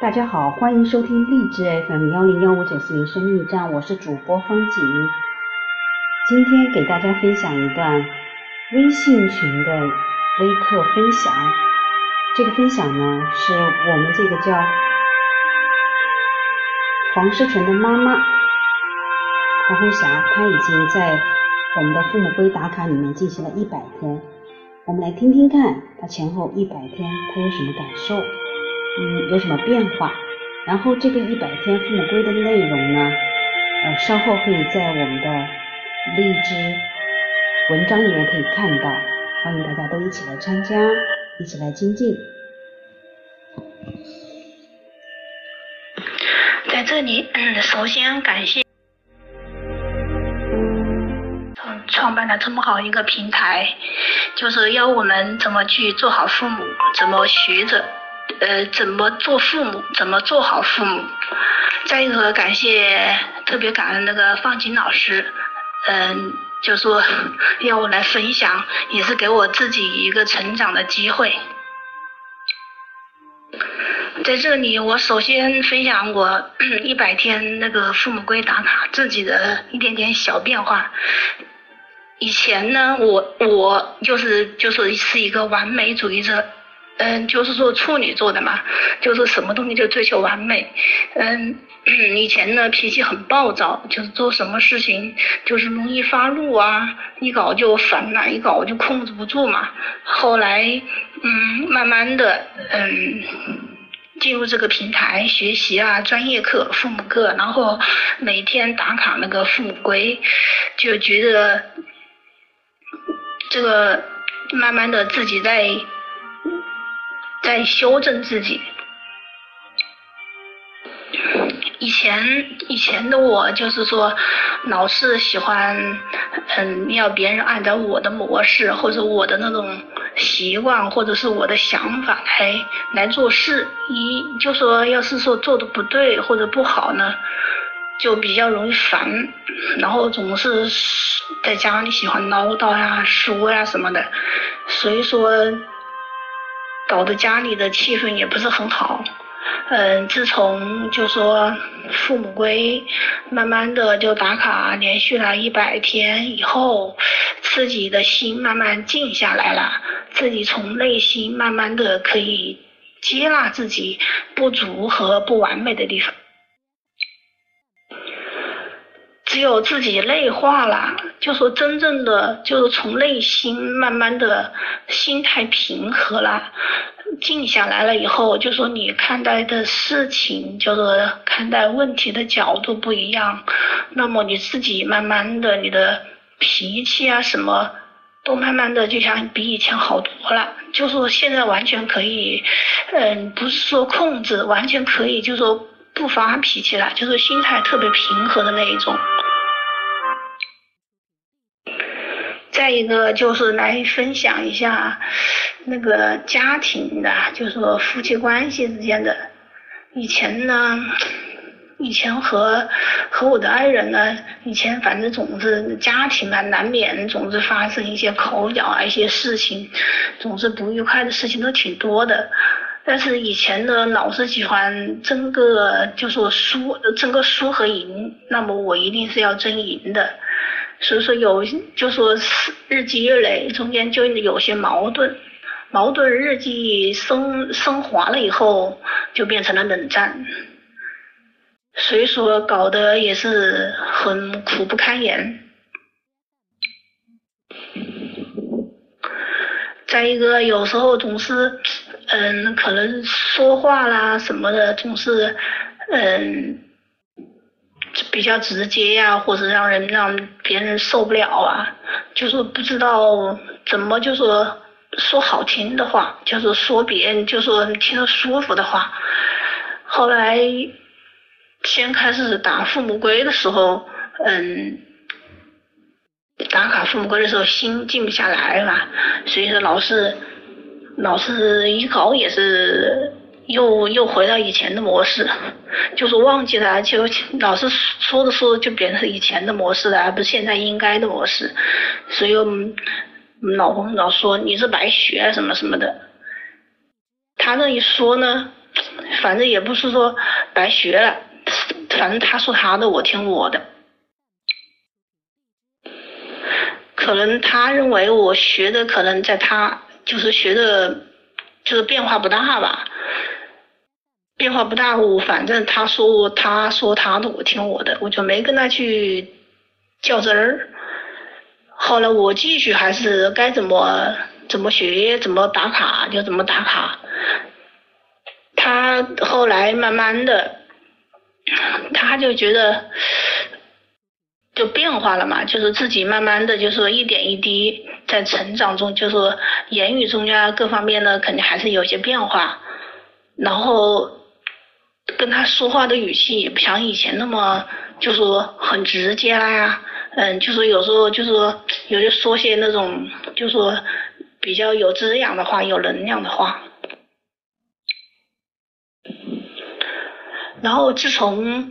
大家好，欢迎收听励志 FM 幺零幺五九四零生命站，我是主播方景。今天给大家分享一段微信群的微课分享。这个分享呢，是我们这个叫黄诗纯的妈妈黄红霞，她已经在我们的父母龟打卡里面进行了一百天。我们来听听看，她前后一百天她有什么感受？嗯，有什么变化？然后这个一百天父母规的内容呢？呃，稍后可以在我们的荔枝文章里面可以看到，欢迎大家都一起来参加，一起来精进。在这里，嗯，首先感谢创创办了这么好一个平台，就是要我们怎么去做好父母，怎么学着。呃，怎么做父母？怎么做好父母？再一个，感谢特别感恩那个方琴老师，嗯，就说要我来分享，也是给我自己一个成长的机会。在这里，我首先分享我 一百天那个父母龟打卡自己的一点点小变化。以前呢，我我就是就是是一个完美主义者。嗯，就是说处女座的嘛，就是什么东西就追求完美。嗯，以前呢脾气很暴躁，就是做什么事情就是容易发怒啊，一搞就烦了，一搞就控制不住嘛。后来，嗯，慢慢的，嗯，进入这个平台学习啊，专业课、父母课，然后每天打卡那个父母规，就觉得这个慢慢的自己在。在修正自己。以前以前的我就是说，老是喜欢嗯要别人按照我的模式或者我的那种习惯或者是我的想法来来做事。一就说要是说做的不对或者不好呢，就比较容易烦，然后总是在家里喜欢唠叨呀、说呀什么的，所以说。搞得家里的气氛也不是很好，嗯，自从就说父母归，慢慢的就打卡连续了一百天以后，自己的心慢慢静下来了，自己从内心慢慢的可以接纳自己不足和不完美的地方。只有自己内化了，就说真正的就是从内心慢慢的心态平和了，静下来了以后，就说你看待的事情，就是看待问题的角度不一样，那么你自己慢慢的你的脾气啊什么，都慢慢的就像比以前好多了，就说现在完全可以，嗯，不是说控制，完全可以就说不发脾气了，就是心态特别平和的那一种。再一个就是来分享一下那个家庭的，就是说夫妻关系之间的。以前呢，以前和和我的爱人呢，以前反正总是家庭嘛，难免总是发生一些口角啊，一些事情，总是不愉快的事情都挺多的。但是以前呢，老是喜欢争个，就是说输，争个输和赢，那么我一定是要争赢的。所以说有就说是日积月累，中间就有些矛盾，矛盾日积升升华了以后，就变成了冷战。所以说搞得也是很苦不堪言。再一个，有时候总是嗯，可能说话啦什么的，总是嗯。比较直接呀，或者让人让别人受不了啊，就是不知道怎么就说说好听的话，就是说别人就说听着舒服的话。后来先开始打父母龟的时候，嗯，打卡父母龟的时候心静不下来嘛，所以说老是老是一搞也是。又又回到以前的模式，就是忘记了，就老是说着说着就变成以前的模式了，而不是现在应该的模式。所以老公老说你是白学什么什么的，他这一说呢，反正也不是说白学了，反正他说他的，我听我的。可能他认为我学的可能在他就是学的，就是变化不大吧，变化不大。我反正他说，他说他的，我听我的，我就没跟他去较真儿。后来我继续还是该怎么怎么学，怎么打卡就怎么打卡。他后来慢慢的，他就觉得。就变化了嘛，就是自己慢慢的，就是一点一滴在成长中，就是说言语中呀各方面呢，肯定还是有些变化。然后跟他说话的语气也不像以前那么，就说很直接啦呀，嗯，就是有时候就是说有些说些那种，就说比较有滋养的话，有能量的话。然后自从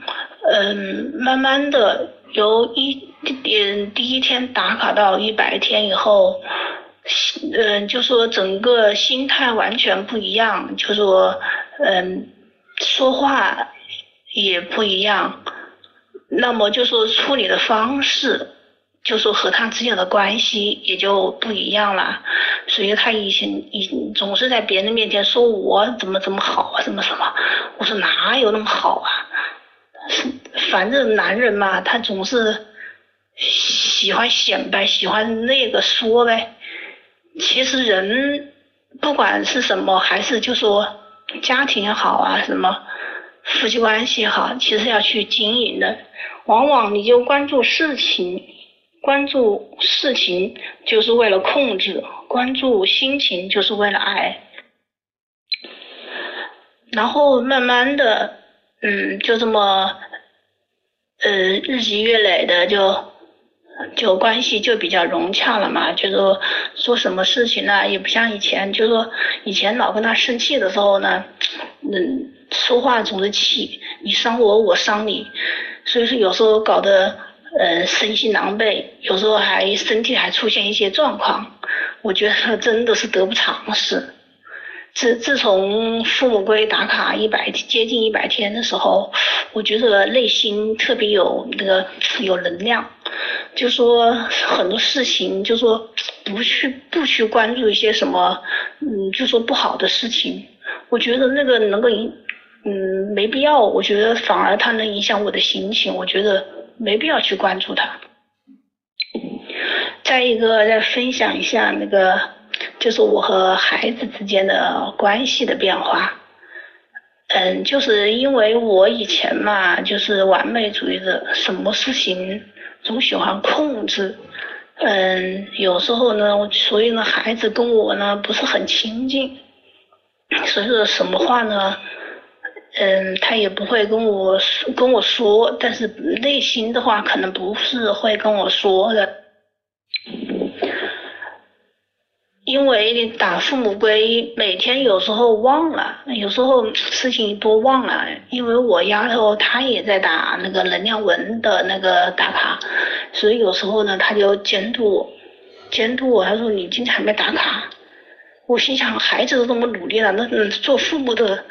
嗯慢慢的。由一点第一天打卡到一百天以后，嗯，就说整个心态完全不一样，就说嗯，说话也不一样，那么就说处理的方式，就说和他之间的关系也就不一样了。所以他以前以总是在别人面前说我怎么怎么好啊，怎么什么，我说哪有那么好啊？反正男人嘛，他总是喜欢显摆，喜欢那个说呗。其实人不管是什么，还是就说家庭也好啊，什么夫妻关系也好，其实要去经营的。往往你就关注事情，关注事情就是为了控制，关注心情就是为了爱。然后慢慢的。嗯，就这么，呃，日积月累的，就就关系就比较融洽了嘛。就说说什么事情呢，也不像以前，就说以前老跟他生气的时候呢，嗯，说话总是气，你伤我，我伤你，所以说有时候搞得呃身心狼狈，有时候还身体还出现一些状况，我觉得真的是得不偿失。自自从父母归打卡一百接近一百天的时候，我觉得内心特别有那个有能量，就说很多事情就说不去不去关注一些什么，嗯，就说不好的事情，我觉得那个能够影，嗯，没必要，我觉得反而它能影响我的心情，我觉得没必要去关注它。再一个，再分享一下那个。就是我和孩子之间的关系的变化，嗯，就是因为我以前嘛，就是完美主义者，什么事情总喜欢控制，嗯，有时候呢，所以呢，孩子跟我呢不是很亲近，所以说什么话呢，嗯，他也不会跟我跟我说，但是内心的话可能不是会跟我说的。因为你打父母归，每天有时候忘了，有时候事情多忘了。因为我丫头她也在打那个能量文的那个打卡，所以有时候呢，她就监督我，监督我。她说你今天还没打卡，我心想孩子都这么努力了，那做父母的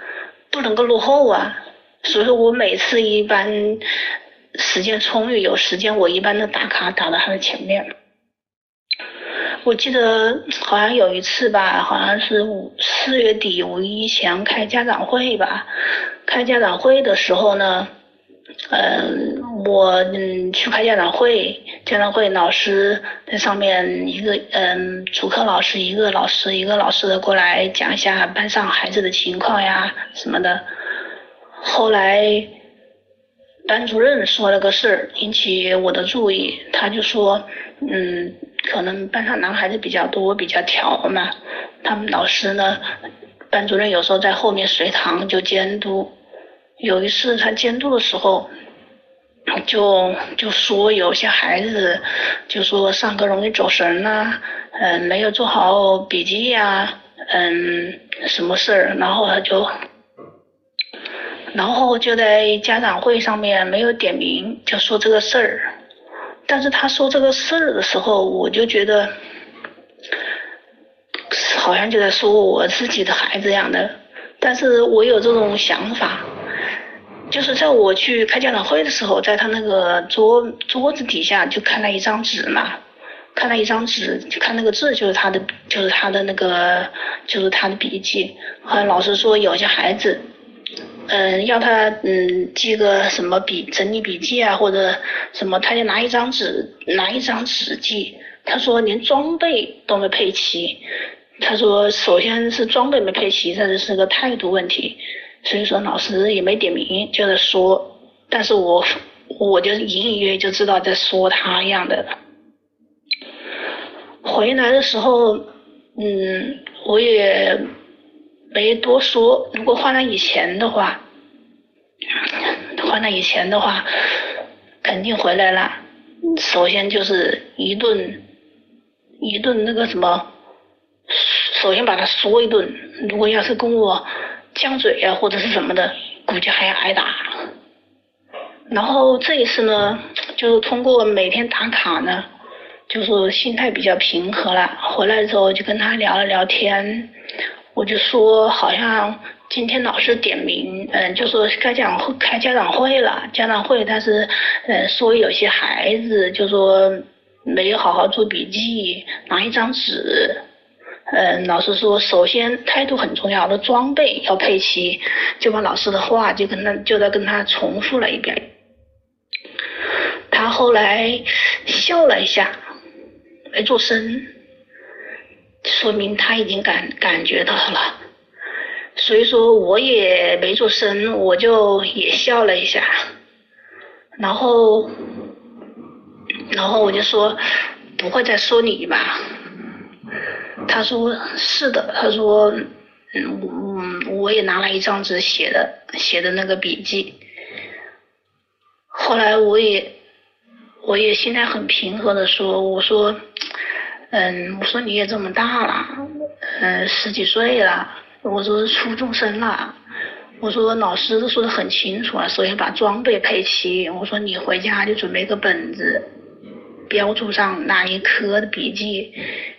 不能够落后啊。所以说我每次一般时间充裕有时间，我一般都打卡打到他的前面。我记得好像有一次吧，好像是五四月底五一前开家长会吧。开家长会的时候呢，嗯，我嗯去开家长会，家长会老师在上面一个嗯主课老师一个老师一个老师的过来讲一下班上孩子的情况呀什么的。后来班主任说了个事儿，引起我的注意，他就说嗯。可能班上男孩子比较多，比较挑嘛。他们老师呢，班主任有时候在后面随堂就监督。有一次他监督的时候，就就说有些孩子就说上课容易走神呐，嗯，没有做好笔记呀，嗯，什么事儿，然后他就，然后就在家长会上面没有点名，就说这个事儿。但是他说这个事儿的时候，我就觉得好像就在说我自己的孩子一样的。但是我有这种想法，就是在我去开家长会的时候，在他那个桌桌子底下就看了一张纸嘛，看了一张纸，就看那个字就是他的，就是他的那个，就是他的笔记。好像老师说有些孩子，嗯，要他嗯记个什么笔整理笔记啊，或者什么，他就拿一张纸，拿一张纸记。他说连装备都没配齐。他说：“首先是装备没配齐，这是个态度问题。所以说老师也没点名，就在说。但是我我就隐隐约约就知道在说他一样的。回来的时候，嗯，我也没多说。如果换了以前的话，换了以前的话，肯定回来了。首先就是一顿一顿那个什么。”首先把他说一顿，如果要是跟我犟嘴啊或者是什么的，估计还要挨打。然后这一次呢，就是通过每天打卡呢，就是心态比较平和了。回来之后就跟他聊了聊天，我就说好像今天老师点名，嗯，就说开家长会开家长会了，家长会，但是嗯说有些孩子就说没有好好做笔记，拿一张纸。嗯，老师说，首先态度很重要，的装备要配齐，就把老师的话就跟他就在跟他重复了一遍。他后来笑了一下，没做声，说明他已经感感觉到了。所以说我也没做声，我就也笑了一下，然后，然后我就说不会再说你吧。他说是的，他说，嗯，我也拿了一张纸写的写的那个笔记。后来我也我也心态很平和的说，我说，嗯，我说你也这么大了，嗯，十几岁了，我说初中生了，我说老师都说的很清楚了，所以把装备配齐。我说你回家就准备个本子，标注上哪一科的笔记。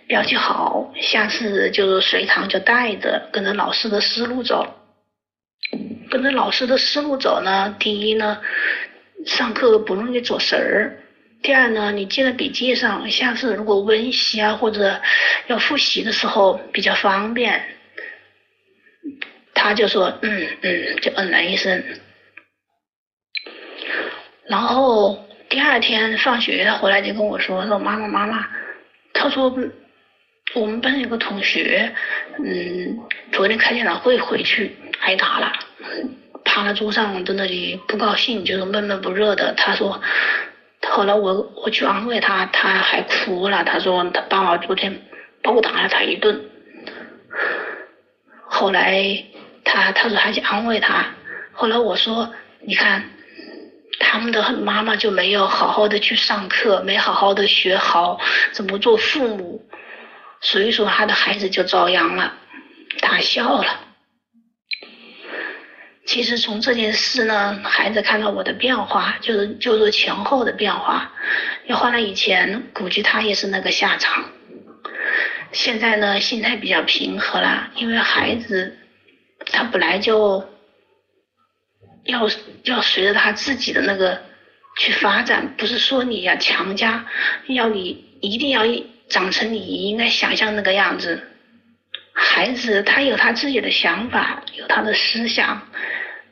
标记好，下次就是随堂就带着，跟着老师的思路走。跟着老师的思路走呢，第一呢，上课不容易走神儿；第二呢，你记在笔记上，下次如果温习啊或者要复习的时候比较方便。他就说嗯嗯，就嗯了一声。然后第二天放学，他回来就跟我说说妈妈妈妈，他说。我们班有个同学，嗯，昨天开家长会回去挨打了，趴在桌上在那里不高兴，就是闷闷不乐的。他说，后来我我去安慰他，他还哭了。他说他爸爸昨天暴打了他一顿。后来他他说还去安慰他。后来我说，你看，他们的妈妈就没有好好的去上课，没好好的学好怎么做父母。所以说他的孩子就遭殃了，他笑了。其实从这件事呢，孩子看到我的变化，就是就是前后的变化。要换了以前，估计他也是那个下场。现在呢，心态比较平和了，因为孩子他本来就要要随着他自己的那个去发展，不是说你要强加，要你一定要。长成你应该想象那个样子，孩子他有他自己的想法，有他的思想，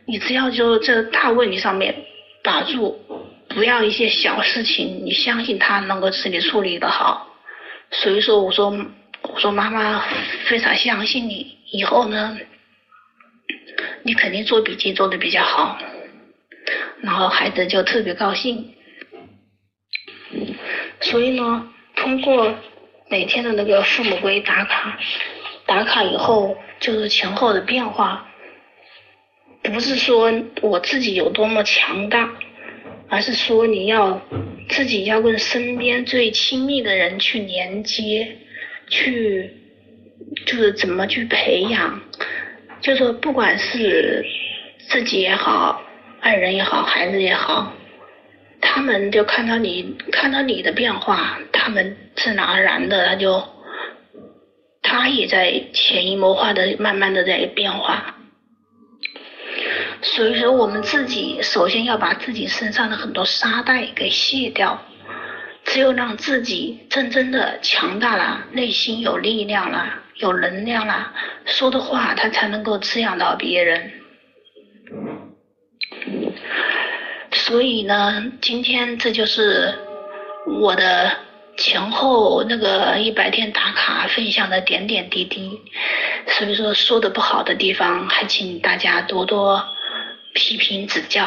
你只要就这大问题上面把住，不要一些小事情，你相信他能够自己处理的好。所以说，我说我说妈妈非常相信你，以后呢，你肯定做笔记做的比较好，然后孩子就特别高兴。所以呢。通过每天的那个父母规打卡，打卡以后就是前后的变化，不是说我自己有多么强大，而是说你要自己要跟身边最亲密的人去连接，去就是怎么去培养，就说不管是自己也好，爱人也好，孩子也好。他们就看到你看到你的变化，他们自然而然的他就，他也在潜移默化的慢慢的在变化，所以说，我们自己首先要把自己身上的很多沙袋给卸掉，只有让自己真正的强大了，内心有力量了，有能量了，说的话他才能够滋养到别人。所以呢，今天这就是我的前后那个一百天打卡分享的点点滴滴。所以说，说的不好的地方，还请大家多多批评指教。